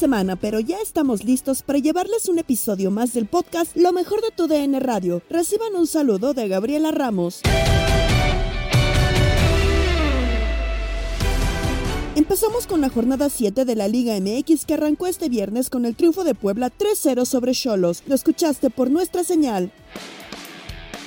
Semana, pero ya estamos listos para llevarles un episodio más del podcast Lo mejor de tu DN Radio. Reciban un saludo de Gabriela Ramos. Empezamos con la jornada 7 de la Liga MX que arrancó este viernes con el triunfo de Puebla 3-0 sobre Cholos. Lo escuchaste por nuestra señal.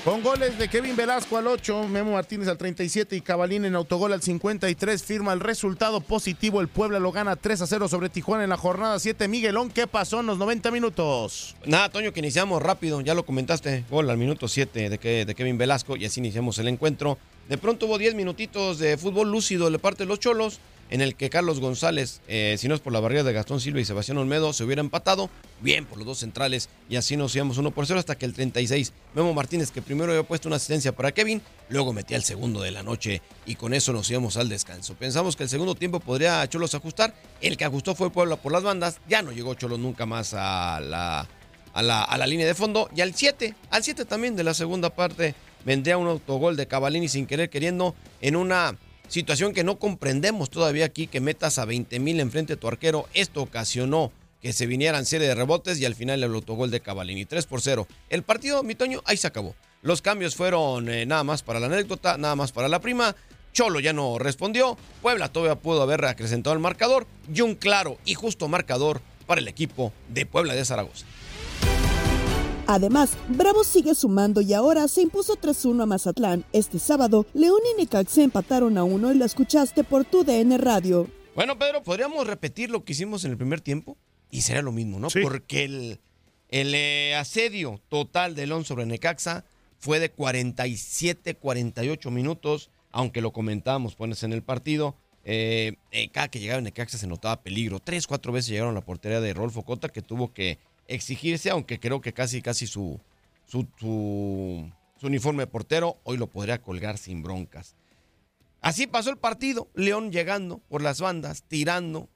Con goles de Kevin Velasco al 8, Memo Martínez al 37 y Cabalín en autogol al 53 firma el resultado positivo. El Puebla lo gana 3 a 0 sobre Tijuana en la jornada 7. Miguelón, ¿qué pasó en los 90 minutos? Nada, Toño, que iniciamos rápido, ya lo comentaste, gol al minuto 7 de, que- de Kevin Velasco y así iniciamos el encuentro. De pronto hubo 10 minutitos de fútbol lúcido de parte de los Cholos, en el que Carlos González, eh, si no es por la barrera de Gastón Silva y Sebastián Olmedo, se hubiera empatado, bien por los dos centrales, y así nos íbamos 1 por 0 hasta que el 36, Memo Martínez, que primero había puesto una asistencia para Kevin, luego metía el segundo de la noche, y con eso nos íbamos al descanso. Pensamos que el segundo tiempo podría Cholos ajustar, el que ajustó fue Puebla por las bandas, ya no llegó Cholos nunca más a la a la, a la línea de fondo. Y al 7, al 7 también de la segunda parte, vendría un autogol de Cavalini sin querer queriendo en una situación que no comprendemos todavía aquí, que metas a 20 mil enfrente de tu arquero. Esto ocasionó que se vinieran serie de rebotes y al final el autogol de Cavalini, 3 por 0. El partido, mi Toño, ahí se acabó. Los cambios fueron eh, nada más para la anécdota, nada más para la prima. Cholo ya no respondió. Puebla todavía pudo haber acrecentado el marcador. Y un claro y justo marcador para el equipo de Puebla de Zaragoza. Además, Bravo sigue sumando y ahora se impuso 3-1 a Mazatlán. Este sábado, León y Necaxa empataron a 1 y lo escuchaste por tu DN Radio. Bueno, Pedro, podríamos repetir lo que hicimos en el primer tiempo y será lo mismo, ¿no? Porque el, el eh, asedio total de León sobre Necaxa fue de 47, 48 minutos, aunque lo comentábamos, pones en el partido. eh, eh, cada que llegaba Necaxa se notaba peligro. Tres, cuatro veces llegaron a la portería de Rolfo Cota, que tuvo que exigirse, aunque creo que casi, casi su, su, su, su uniforme de portero hoy lo podría colgar sin broncas. Así pasó el partido, León llegando por las bandas, tirando,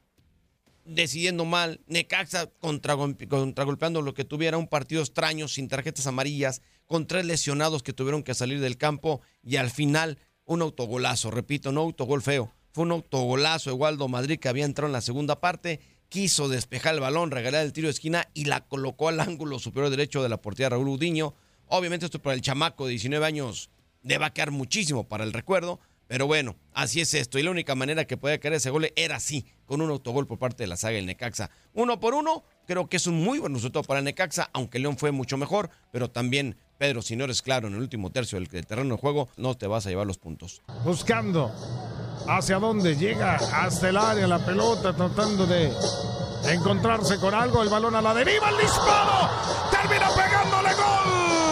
decidiendo mal, Necaxa contragolpe- contragolpeando lo que tuviera, un partido extraño, sin tarjetas amarillas, con tres lesionados que tuvieron que salir del campo y al final un autogolazo, repito, no autogol feo, fue un autogolazo de Waldo Madrid que había entrado en la segunda parte, quiso despejar el balón, regalar el tiro de esquina y la colocó al ángulo superior derecho de la portería Raúl Udiño, Obviamente esto para el chamaco de 19 años debe a quedar muchísimo para el recuerdo, pero bueno, así es esto. Y la única manera que podía caer ese gol era así, con un autogol por parte de la saga del Necaxa. Uno por uno, creo que es un muy buen resultado para Necaxa, aunque León fue mucho mejor, pero también, Pedro, si no eres claro en el último tercio del, terreno de juego, no te vas a llevar los puntos. Buscando hacia dónde llega, hasta el área la pelota, tratando de encontrarse con algo, el balón a la deriva, el disparo, termina pegándole gol.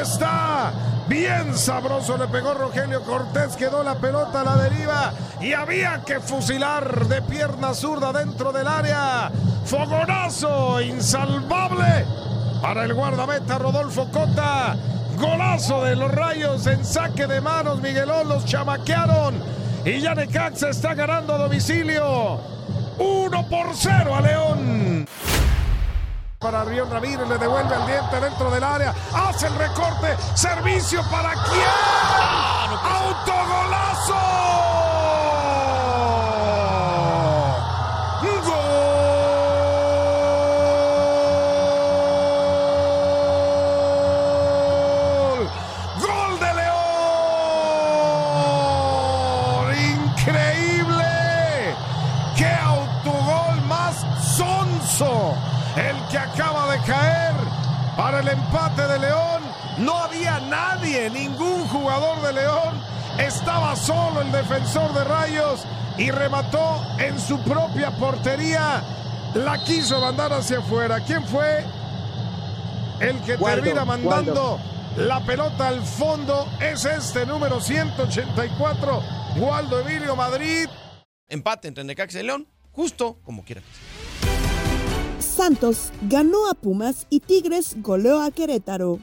Está. Bien sabroso le pegó Rogelio Cortés, quedó la pelota a la deriva y había que fusilar de pierna zurda dentro del área. Fogonazo insalvable para el guardameta Rodolfo Cota. Golazo de los rayos en saque de manos. Miguelón los chamaquearon y ya Necaxa está ganando a domicilio. 1 por 0 a León. Para Rion Ramírez le devuelve al diente dentro del área. Hace el recorte. Servicio para quién. Estaba solo el defensor de Rayos y remató en su propia portería. La quiso mandar hacia afuera. ¿Quién fue el que Waldo, termina mandando la pelota al fondo? Es este número 184, Waldo Emilio Madrid. Empate entre Necaxa y León, justo como quiera. Santos ganó a Pumas y Tigres goleó a Querétaro.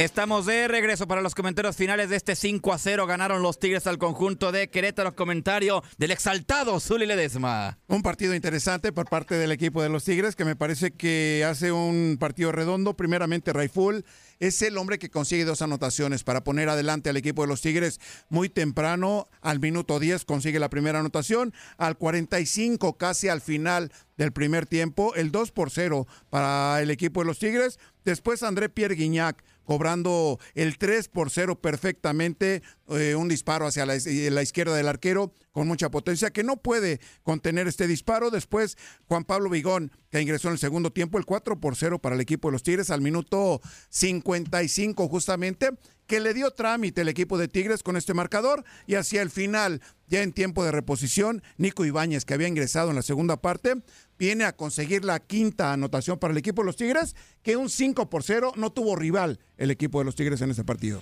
Estamos de regreso para los comentarios finales de este 5 a 0. Ganaron los Tigres al conjunto de Querétaro. Comentario del exaltado Zuli Ledesma. Un partido interesante por parte del equipo de los Tigres que me parece que hace un partido redondo. Primeramente Raiful es el hombre que consigue dos anotaciones para poner adelante al equipo de los Tigres muy temprano. Al minuto 10 consigue la primera anotación. Al 45 casi al final del primer tiempo el 2 por 0 para el equipo de los Tigres. Después André Pierre Guignac cobrando el 3 por 0 perfectamente, eh, un disparo hacia la, la, izquierda del arquero con mucha potencia que no puede contener este disparo. Después Juan Pablo Vigón que ingresó en el segundo tiempo, el 4 por 0 para el equipo de los Tigres al minuto 55 justamente, que le dio trámite el equipo de Tigres con este marcador y hacia el final, ya en tiempo de reposición, Nico Ibáñez que había ingresado en la segunda parte, viene a conseguir la quinta anotación para el equipo de los Tigres, que un 5 por 0 no tuvo rival el equipo de los Tigres en ese partido.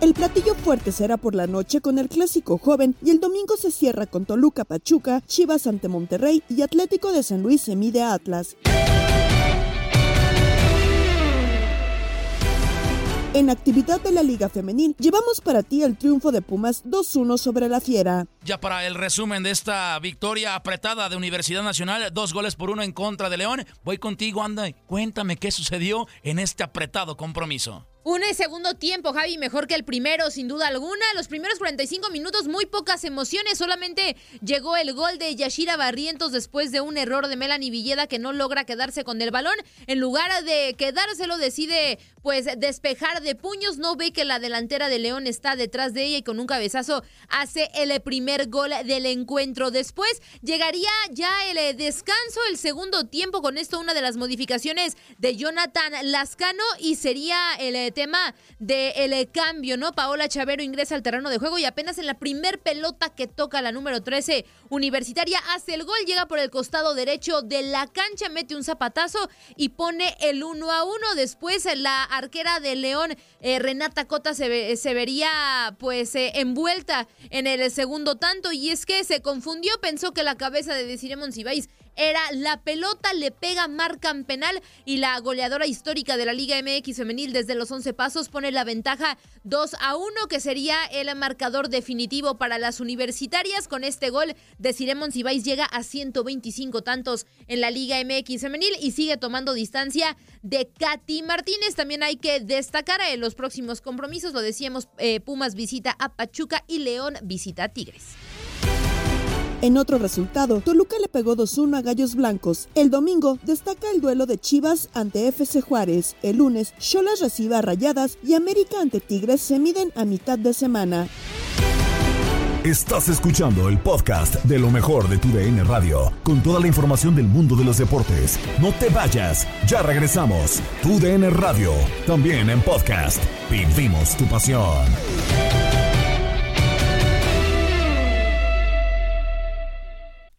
El platillo fuerte será por la noche con el clásico joven y el domingo se cierra con Toluca Pachuca, Chivas ante Monterrey y Atlético de San Luis se mide a Atlas. En actividad de la Liga Femenil, llevamos para ti el triunfo de Pumas 2-1 sobre la Fiera. Ya para el resumen de esta victoria apretada de Universidad Nacional, dos goles por uno en contra de León, voy contigo, anda, cuéntame qué sucedió en este apretado compromiso. Un segundo tiempo, Javi, mejor que el primero, sin duda alguna. Los primeros 45 minutos, muy pocas emociones. Solamente llegó el gol de Yashira Barrientos después de un error de Melanie Villeda que no logra quedarse con el balón. En lugar de quedárselo, decide pues despejar de puños. No ve que la delantera de León está detrás de ella y con un cabezazo hace el primer gol del encuentro. Después llegaría ya el descanso, el segundo tiempo. Con esto, una de las modificaciones de Jonathan Lascano y sería el tema del de cambio, ¿no? Paola Chavero ingresa al terreno de juego y apenas en la primer pelota que toca la número 13 universitaria hace el gol, llega por el costado derecho de la cancha, mete un zapatazo y pone el 1 a 1. Después la arquera de León, eh, Renata Cota, se, se vería pues eh, envuelta en el segundo tanto y es que se confundió, pensó que la cabeza de Desiree Monsiváis era la pelota le pega, marcan penal y la goleadora histórica de la Liga MX femenil desde los 11 pasos pone la ventaja 2 a 1 que sería el marcador definitivo para las universitarias. Con este gol de Ciremon Cibáis llega a 125 tantos en la Liga MX femenil y sigue tomando distancia de Katy Martínez. También hay que destacar en los próximos compromisos, lo decíamos, eh, Pumas visita a Pachuca y León visita a Tigres. En otro resultado, Toluca le pegó 2-1 a Gallos Blancos. El domingo destaca el duelo de Chivas ante FC Juárez. El lunes, Cholas recibe a Rayadas y América ante Tigres se miden a mitad de semana. Estás escuchando el podcast de lo mejor de tu DN Radio, con toda la información del mundo de los deportes. No te vayas, ya regresamos. Tu DN Radio, también en podcast. Vivimos tu pasión.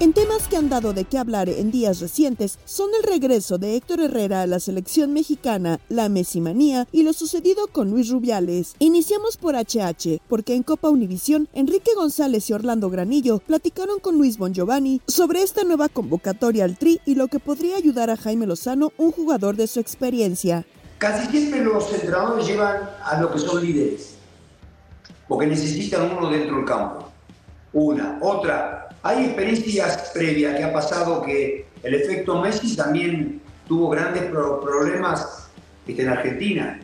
En temas que han dado de qué hablar en días recientes son el regreso de Héctor Herrera a la selección mexicana, la mesimanía y lo sucedido con Luis Rubiales. Iniciamos por HH, porque en Copa Univisión, Enrique González y Orlando Granillo platicaron con Luis Bongiovanni sobre esta nueva convocatoria al Tri y lo que podría ayudar a Jaime Lozano, un jugador de su experiencia. Casi siempre los entrenadores llevan a lo que son líderes, porque necesitan uno dentro del campo. Una. Otra, hay experiencias previas que ha pasado que el efecto Messi también tuvo grandes problemas este, en Argentina.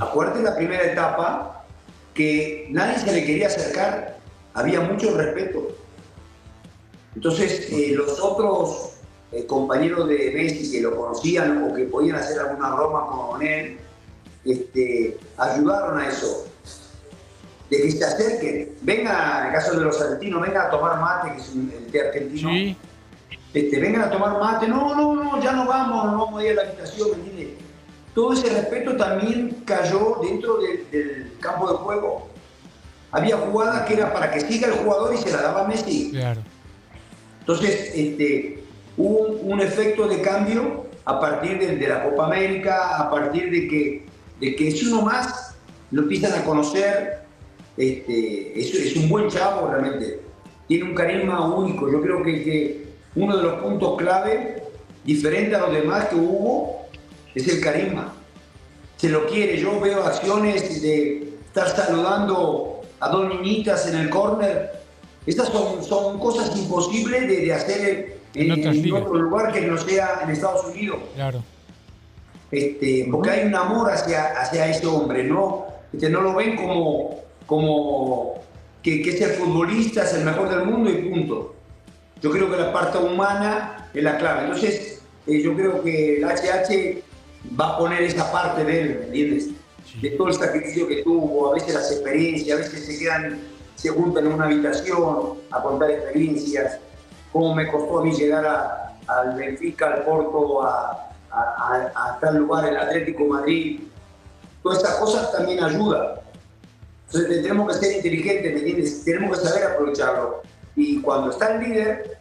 Acuérdate la primera etapa que nadie se le quería acercar, había mucho respeto. Entonces, eh, los otros eh, compañeros de Messi que lo conocían o que podían hacer alguna broma con él, este, ayudaron a eso de que se acerquen. Venga, en el caso de los argentinos, venga a tomar mate, que es el té argentino. Sí. Este, vengan a tomar mate. No, no, no, ya no vamos, no vamos a ir a la habitación. Todo ese respeto también cayó dentro del campo de juego. Había jugadas que era para que siga el jugador y se la daba Messi. Claro. Entonces, este, hubo un, efecto de cambio a partir de, de, la Copa América, a partir de que, de que es uno más, lo empiezan a conocer, este, es, un buen chavo realmente. Tiene un carisma único. Yo creo que, que, uno de los puntos clave, diferente a los demás que hubo, es el carisma. Se lo quiere. Yo veo acciones de estar saludando a dos niñitas en el córner. Estas son, son cosas imposibles de, hacer en, en, otro lugar que no sea en Estados Unidos. Claro. Este, porque hay un amor hacia, hacia ese hombre, ¿no? Este, no lo ven como, como que, que ser futbolista es el mejor del mundo y punto. Yo creo que la parte humana es la clave. Entonces, eh, yo creo que el HH va a poner esa parte de él, ¿entiendes? De todo el sacrificio que tuvo, a veces las experiencias, a veces se quedan, se juntan en una habitación a contar experiencias, cómo me costó a mí llegar al Benfica, al Porto, a, a, a, tal lugar, el Atlético Madrid. Todas esas cosas también ayudan. Entonces tenemos que ser inteligentes, ¿me entiendes? Tenemos que saber aprovecharlo. Y cuando está el líder,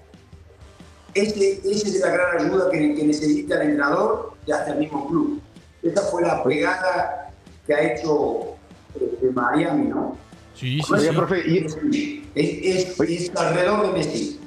ese, esa es la gran ayuda que, necesita el entrenador y hasta el mismo club. Esa fue la pegada que ha hecho eh, Miami, ¿no? Sí, sí, sí. Profe, es, es alrededor de Messi.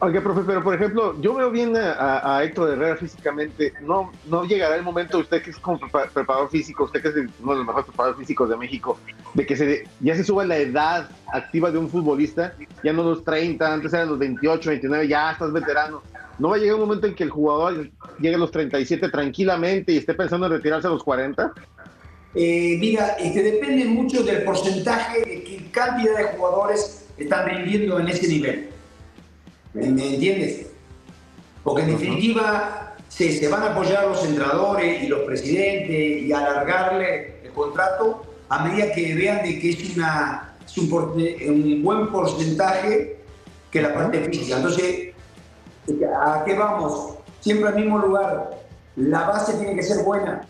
Oiga, profe, pero por ejemplo, yo veo bien a, Héctor Herrera físicamente. No, no llegará el momento, usted que es como preparador físico, usted que es uno de los mejores preparadores físicos de México, de que se, ya se suba la edad activa de un futbolista, ya no los 30, antes eran los 28, 29, ya estás veterano. ¿No va a llegar un momento en que el jugador llegue a los 37 tranquilamente y esté pensando en retirarse a los 40? Eh, mira, este, depende mucho del porcentaje de qué cantidad de jugadores están rindiendo en ese nivel. ¿Me, entiendes? Porque en definitiva se, se, van a apoyar los entrenadores y los presidentes y alargarle el contrato a medida que vean de que es, una, un, buen porcentaje que que la parte física. Entonces, ¿a qué vamos? Siempre al mismo lugar. La base tiene que ser buena.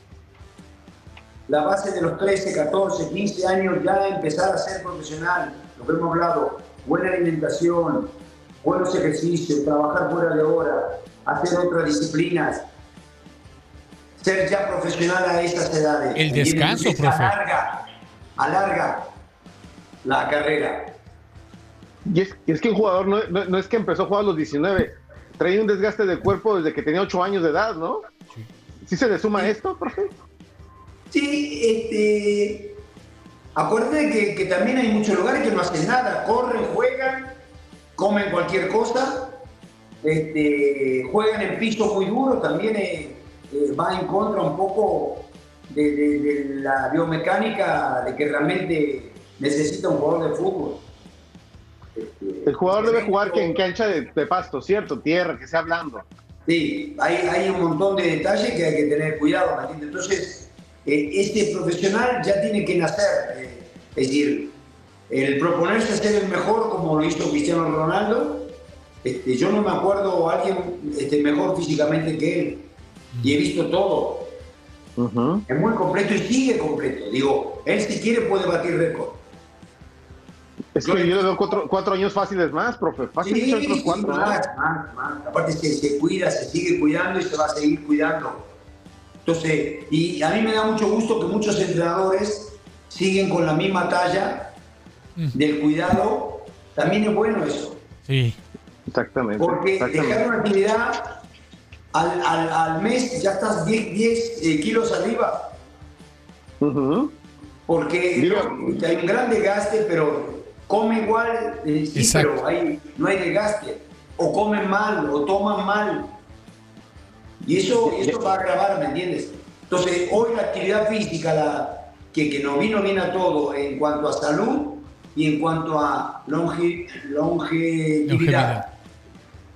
La base de los 13, 14, 15 años ya empezar a ser profesional, lo que hemos hablado, buena alimentación, buenos ejercicios, trabajar fuera de hora, hacer otras disciplinas, ser ya profesional a esas edades. El descanso, profe. Alarga, alarga la carrera. Y es, y es que un jugador no, no- no es que empezó a jugar a los 19, traía un desgaste de cuerpo desde que tenía 8 años de edad, ¿no? ¿Sí se le suma esto, profe? Sí, este. Acuérdate que, que también hay muchos lugares que no hacen nada, corren, juegan, comen cualquier cosa, este, juegan en piso muy duro, también eh, eh, va en contra un poco de, de- de la biomecánica de que realmente necesita un jugador de fútbol. El jugador debe jugar que en cancha de, de pasto, ¿cierto? Tierra, que sea blando. Sí, hay, hay un montón de detalles que hay que tener cuidado, ¿me entiendes? Entonces, eh, este profesional ya tiene que nacer, es decir, el proponerse ser el mejor como lo hizo Cristiano Ronaldo, este, yo no me acuerdo a alguien este, mejor físicamente que él, y he visto todo. Es muy completo y sigue completo. Digo, él si quiere puede batir récord. Es que yo le doy cuatro, cuatro años fáciles más, profe. Fácil Sí, otros cuatro más. más, más. Aparte se, se cuida, se sigue cuidando y se va a seguir cuidando. Entonces, y a mí me da mucho gusto que muchos entrenadores siguen con la misma talla del cuidado. También es bueno eso. Sí. Exactamente. Porque exactamente. dejar una actividad al, al- al mes ya estás 10, 10 eh, kilos arriba. Porque no, hay un gran desgaste, pero come igual, eh, sí, pero hay- no hay desgaste. O comen mal, o toman mal. Y eso, eso va a agravar, ¿me entiendes? Entonces, hoy la actividad física, la, que, que nos vino bien a todo en cuanto a salud y en cuanto a longe- longevidad. Longevidad.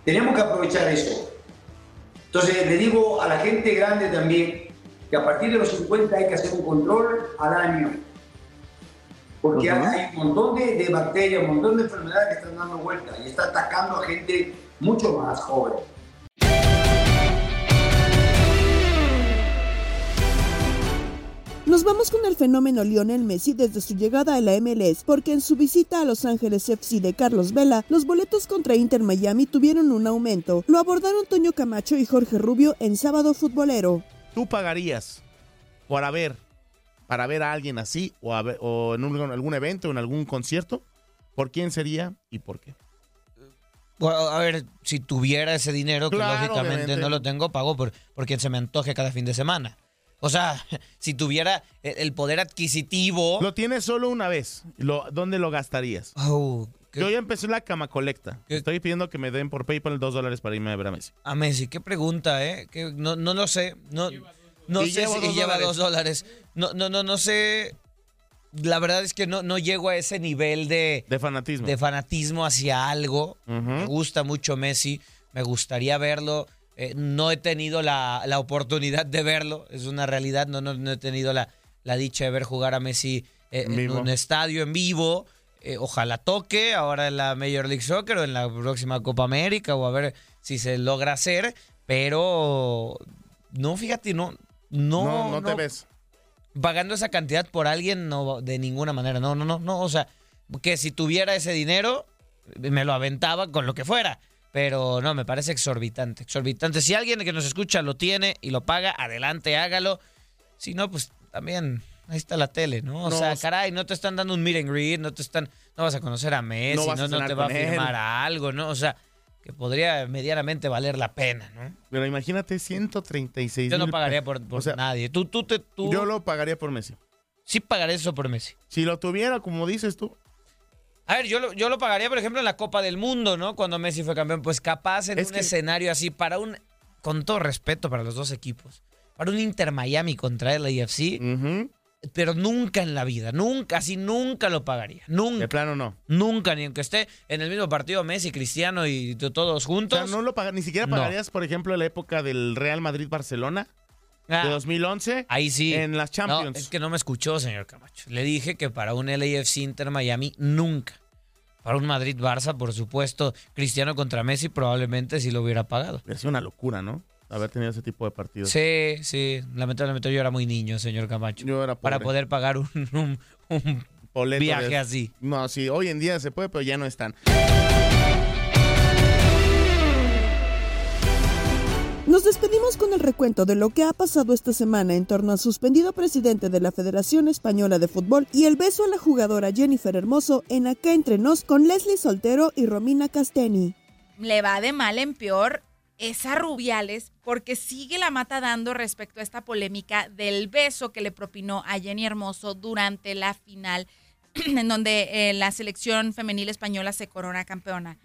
Tenemos que aprovechar eso. Entonces, le digo a la gente grande también que a partir de los 50 hay que hacer un control al año. Porque hay un montón de, de bacterias, un montón de enfermedades que están dando vuelta y está atacando a gente mucho más joven. Nos vamos con el fenómeno Lionel Messi desde su llegada a la MLS, porque en su visita a Los Ángeles FC de Carlos Vela, los boletos contra Inter Miami tuvieron un aumento. Lo abordaron Toño Camacho y Jorge Rubio en Sábado Futbolero. ¿Tú pagarías para ver, para ver a alguien así o, a ver- o en un- algún evento o en algún concierto? ¿Por quién sería y por qué? Bueno, a ver, si tuviera ese dinero, que Claro, lógicamente obviamente. no lo tengo, pago por, por quien se me antoje cada fin de semana. O sea, si tuviera el poder adquisitivo. Lo tienes solo una vez. Lo, ¿Dónde lo gastarías? Oh, Yo ya empecé la cama colecta. Estoy pidiendo que me den por PayPal dos dólares para irme a ver a Messi. A Messi, qué pregunta, ¿eh? Que no, no lo sé. No, no Y sé si dos lleva dos dólares. No, no, no, no sé. La verdad es que no, no llego a ese nivel de, De fanatismo. de fanatismo hacia algo. Me gusta mucho Messi. Me gustaría verlo. Eh, no he tenido la, la oportunidad de verlo. Es una realidad. No, no, no he tenido la, la dicha de ver jugar a Messi eh, En un estadio en vivo. Eh, ojalá toque ahora en la Major League Soccer o en la próxima Copa América o a ver si se logra hacer. Pero no, fíjate, no. No, No, no te ves. Pagando esa cantidad por alguien, no, de ninguna manera. No, no, no, no. O sea, que si tuviera ese dinero, me lo aventaba con lo que fuera. Pero no, me parece exorbitante. Exorbitante. Si alguien que nos escucha lo tiene y lo paga, adelante, hágalo. Si no, pues también ahí está la tele, ¿no? O No, sea, caray, no te están dando un meet and greet, no te están, no vas a conocer a Messi, No no, te va a firmar a algo, ¿no? O sea, que podría medianamente valer la pena, ¿no? Pero imagínate 136 Yo no pagaría por, por O sea, nadie. Tú, tú, te, tú. Yo lo pagaría por Messi. Sí pagaría eso por Messi. Si lo tuviera, como dices tú. A ver, yo lo, yo lo pagaría, por ejemplo, en la Copa del Mundo, ¿no? Cuando Messi fue campeón. Pues capaz en Es un que- escenario así, para un. Con todo respeto para los dos equipos. Para un Inter Miami contra el AFC. Pero nunca en la vida, nunca, así nunca lo pagaría. Nunca. De plano no. Nunca, ni aunque esté en el mismo partido Messi, Cristiano y todos juntos. O sea, no lo paga- ni siquiera No. pagarías, por ejemplo, la época del Real Madrid-Barcelona Ah, de 2011. Ahí sí. En las Champions. No, es que no me escuchó, señor Camacho. Le dije que para un LAFC Inter Miami, nunca. Para un Madrid-Barça, por supuesto, Cristiano contra Messi probablemente sí lo hubiera pagado. Es una locura, ¿no? Haber tenido ese tipo de partidos. Sí, sí. Lamentablemente yo era muy niño, señor Camacho. Yo era Para pobre. poder pagar un, un- un viaje de- así. No, sí, hoy en día se puede, pero ya no están. Nos despedimos con el recuento de lo que ha pasado esta semana en torno al suspendido presidente de la Federación Española de Fútbol y el beso a la jugadora Jennifer Hermoso en Acá Entre Nos con Leslie Soltero y Romina Casteni. le va de mal en peor es a Rubiales porque sigue la mata dando respecto a esta polémica del beso que le propinó a Jenny Hermoso durante la final en donde eh, la selección femenil española se corona campeona.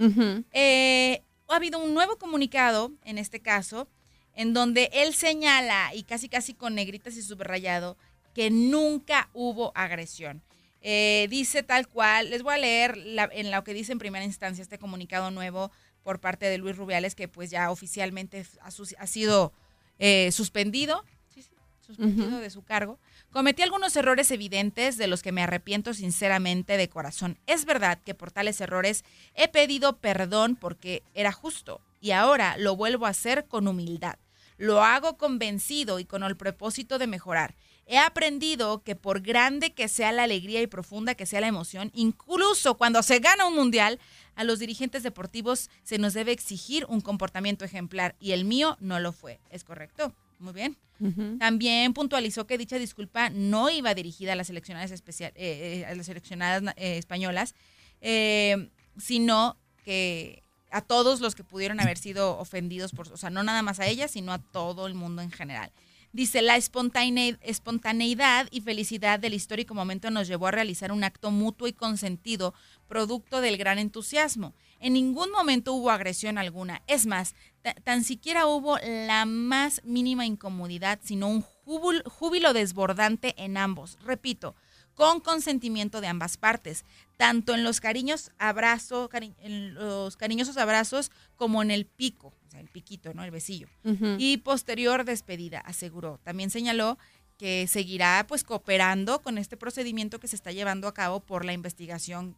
Eh, ha habido un nuevo comunicado, en este caso, en donde él señala, y casi casi con negritas y subrayado, que nunca hubo agresión. Eh, dice tal cual, les voy a leer la- en lo que dice en primera instancia este comunicado nuevo por parte de Luis Rubiales, que pues ya oficialmente ha, sido eh, suspendido, sí, sí, suspendido de su cargo. Cometí algunos errores evidentes de los que me arrepiento sinceramente de corazón. Es verdad que por tales errores he pedido perdón porque era justo y ahora lo vuelvo a hacer con humildad. Lo hago convencido y con el propósito de mejorar. He aprendido que por grande que sea la alegría y profunda que sea la emoción, incluso cuando se gana un mundial, a los dirigentes deportivos se nos debe exigir un comportamiento ejemplar y el mío no lo fue. ¿Es correcto? Muy bien. También puntualizó que dicha disculpa no iba dirigida a las seleccionadas, especial, eh, eh, a las seleccionadas eh, españolas, eh, sino que a todos los que pudieron haber sido ofendidos, por, o sea, no nada más a ellas, sino a todo el mundo en general. Dice, la espontane- espontaneidad y felicidad del histórico momento nos llevó a realizar un acto mutuo y consentido, producto del gran entusiasmo. En ningún momento hubo agresión alguna. Es más, ta- tan siquiera hubo la más mínima incomodidad, sino un júbilo desbordante en ambos. Repito, con consentimiento de ambas partes, tanto en los cariños abrazo, cari- en los cariñosos abrazos como en el pico, o sea, el piquito, ¿no? El besillo. Y posterior despedida, aseguró. También señaló que seguirá pues cooperando con este procedimiento que se está llevando a cabo por la investigación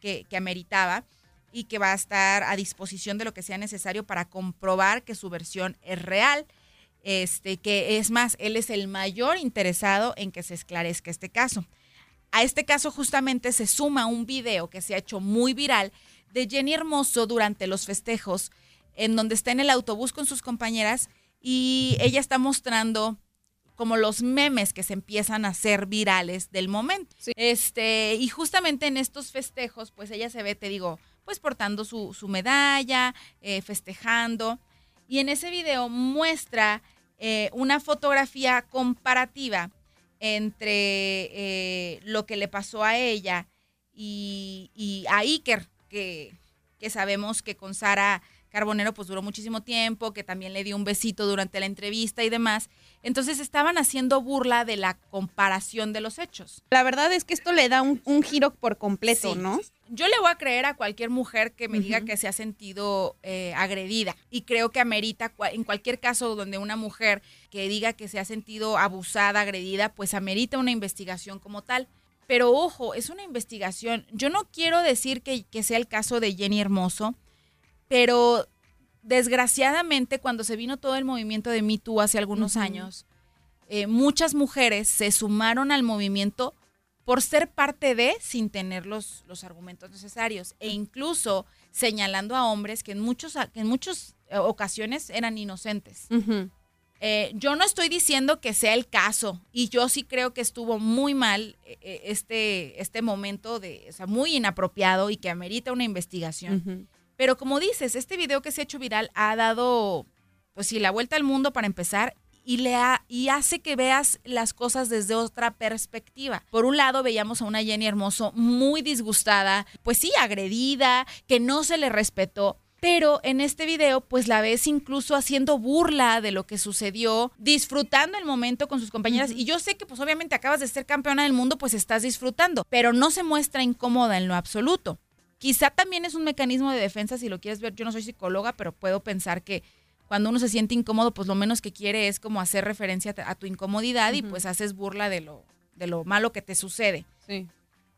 que, que ameritaba y que va a estar a disposición de lo que sea necesario para comprobar que su versión es real. Este, que es más, él es el mayor interesado en que se esclarezca este caso. A este caso justamente se suma un video que se ha hecho muy viral de Jenny Hermoso durante los festejos, en donde está en el autobús con sus compañeras y ella está mostrando como los memes que se empiezan a hacer virales del momento. Este, y justamente en estos festejos, pues ella se ve, te digo, pues portando su, su medalla, eh, festejando. Y en ese video muestra eh, una fotografía comparativa entre eh, lo que le pasó a ella y, a Iker, que sabemos que con Sara Carbonero pues duró muchísimo tiempo, que también le dio un besito durante la entrevista y demás. Entonces estaban haciendo burla de la comparación de los hechos. La verdad es que esto le da un, un giro por completo, Sí. ¿no? Yo le voy a creer a cualquier mujer que me diga que se ha sentido eh, agredida y creo que amerita, en cualquier caso donde una mujer que diga que se ha sentido abusada, agredida, pues amerita una investigación como tal. Pero ojo, es una investigación. Yo no quiero decir que, que sea el caso de Jenny Hermoso, pero desgraciadamente cuando se vino todo el movimiento de Me Too hace algunos años, eh, muchas mujeres se sumaron al movimiento por ser parte de sin tener los, los argumentos necesarios e incluso señalando a hombres que en, muchos, que en muchas eh, ocasiones eran inocentes. Eh, yo no estoy diciendo que sea el caso y yo sí creo que estuvo muy mal eh, este, este momento de, o sea, muy inapropiado y que amerita una investigación. Pero como dices, este video que se ha hecho viral ha dado, pues sí, la vuelta al mundo para empezar y, le ha- y hace que veas las cosas desde otra perspectiva. Por un lado, veíamos a una Jenny Hermoso muy disgustada, pues sí, agredida, que no se le respetó. Pero en este video, pues la ves incluso haciendo burla de lo que sucedió, disfrutando el momento con sus compañeras. Y yo sé que, pues obviamente acabas de ser campeona del mundo, pues estás disfrutando, pero no se muestra incómoda en lo absoluto. Quizá también es un mecanismo de defensa, si lo quieres ver. Yo no soy psicóloga, pero puedo pensar que cuando uno se siente incómodo, pues lo menos que quiere es como hacer referencia a tu incomodidad y pues haces burla de lo, de lo malo que te sucede. Sí.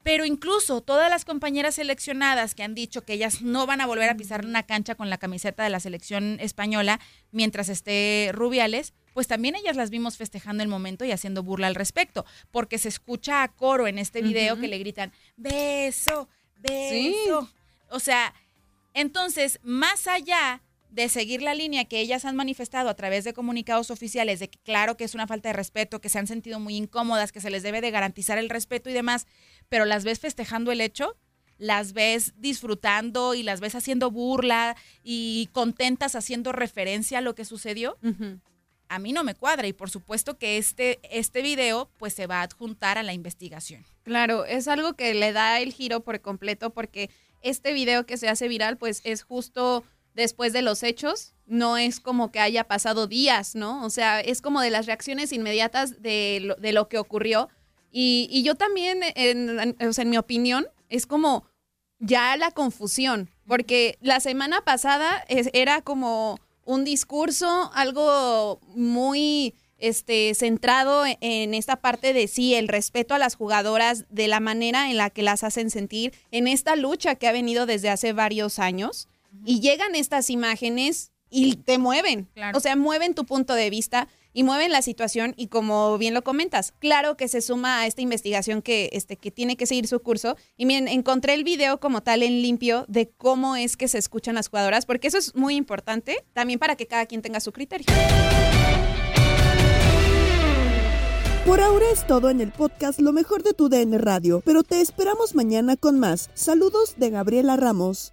Pero incluso todas las compañeras seleccionadas que han dicho que ellas no van a volver a pisar una cancha con la camiseta de la selección española mientras esté Rubiales, pues también ellas las vimos festejando el momento y haciendo burla al respecto, porque se escucha a coro en este video que le gritan, beso, beso. O sea, entonces, más allá de seguir la línea que ellas han manifestado a través de comunicados oficiales de que claro que es una falta de respeto, que se han sentido muy incómodas, que se les debe de garantizar el respeto y demás, pero las ves festejando el hecho, las ves disfrutando y las ves haciendo burla y contentas haciendo referencia a lo que sucedió. A mí no me cuadra y por supuesto que este, este video pues se va a adjuntar a la investigación. Claro, es algo que le da el giro por completo porque este video que se hace viral pues es justo después de los hechos, no es como que haya pasado días, ¿no? O sea, es como de las reacciones inmediatas de lo, de lo que ocurrió. Y, y yo también, en, en- en mi opinión, es como ya la confusión, porque la semana pasada es- era como un discurso, algo muy este, centrado en- en esta parte de sí, el respeto a las jugadoras, de la manera en la que las hacen sentir, en esta lucha que ha venido desde hace varios años, y llegan estas imágenes y te mueven, o sea, mueven tu punto de vista y mueven la situación y como bien lo comentas, claro que se suma a esta investigación que, este, que tiene que seguir su curso. Y miren, encontré el video como tal en limpio de cómo es que se escuchan las jugadoras, porque eso es muy importante también para que cada quien tenga su criterio. Por ahora es todo en el podcast Lo mejor de tu DN Radio, pero te esperamos mañana con más. Saludos de Gabriela Ramos.